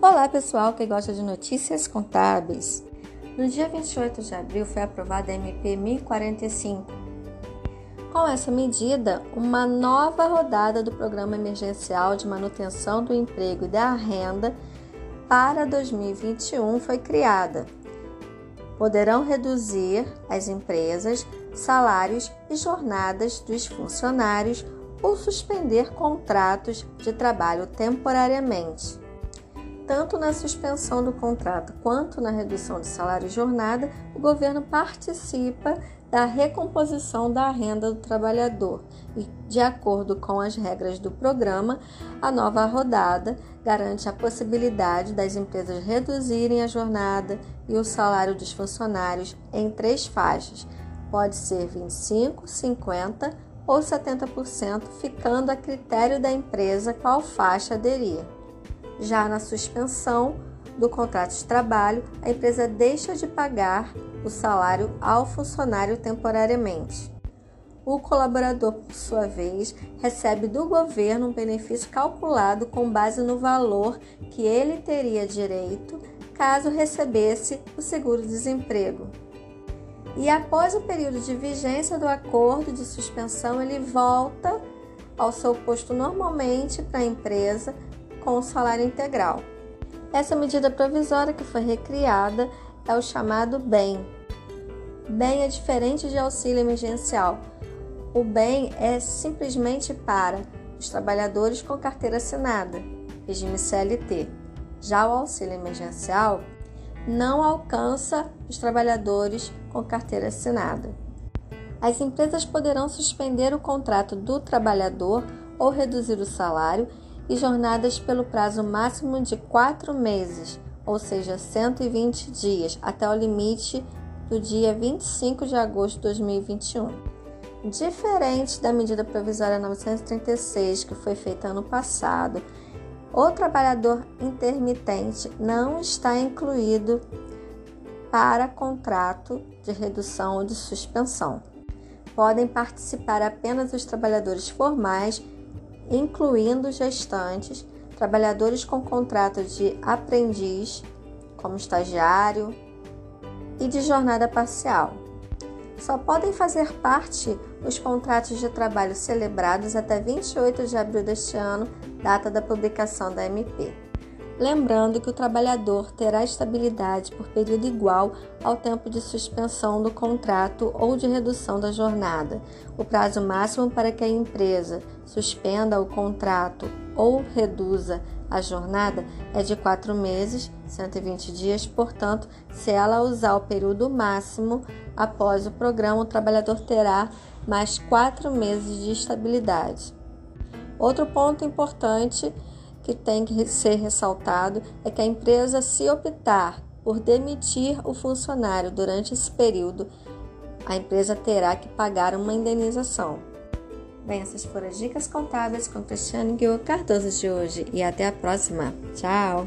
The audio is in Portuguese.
Olá, pessoal que gosta de notícias contábeis. No dia 28 de abril foi aprovada a MP 1045. Com essa medida, uma nova rodada do Programa Emergencial de Manutenção do Emprego e da Renda para 2021 foi criada. Poderão reduzir as empresas salários e jornadas dos funcionários ou suspender contratos de trabalho temporariamente. Tanto na suspensão do contrato quanto na redução de salário e jornada, o governo participa da recomposição da renda do trabalhador e, de acordo com as regras do programa, a nova rodada garante a possibilidade das empresas reduzirem a jornada e o salário dos funcionários em três faixas. Pode ser 25, 50 ou 70%, ficando a critério da empresa qual faixa aderir. Já na suspensão do contrato de trabalho, a empresa deixa de pagar o salário ao funcionário temporariamente. O colaborador, por sua vez, recebe do governo um benefício calculado com base no valor que ele teria direito caso recebesse o seguro-desemprego e após o período de vigência do acordo de suspensão, ele volta ao seu posto normalmente para a empresa com o salário integral. Essa medida provisória que foi recriada é o chamado BEM. BEM é diferente de auxílio emergencial. O BEM é simplesmente para os trabalhadores com carteira assinada, regime CLT. Já o auxílio emergencial não alcança os trabalhadores com carteira assinada. As empresas poderão suspender o contrato do trabalhador ou reduzir o salário e jornadas pelo prazo máximo de quatro meses, ou seja, 120 dias, até o limite do dia 25 de agosto de 2021. Diferente da medida provisória 936, que foi feita ano passado, o trabalhador intermitente não está incluído para contrato de redução ou de suspensão. Podem participar apenas os trabalhadores formais, incluindo gestantes, trabalhadores com contrato de aprendiz, como estagiário, e de jornada parcial. Só podem fazer parte os contratos de trabalho celebrados até 28 de abril deste ano, data da publicação da MP lembrando que o trabalhador terá estabilidade por período igual ao tempo de suspensão do contrato ou de redução da jornada. O prazo máximo para que a empresa suspenda o contrato ou reduza a jornada é de quatro meses, 120 dias, portanto, se ela usar o período máximo após o programa, o trabalhador terá mais quatro meses de estabilidade. Outro ponto importante que tem que ser ressaltado é que a empresa, se optar por demitir o funcionário durante esse período, a empresa terá que pagar uma indenização. Bem, essas foram as dicas contábeis com Cristiane Guilherme Cardoso de hoje e até a próxima. Tchau!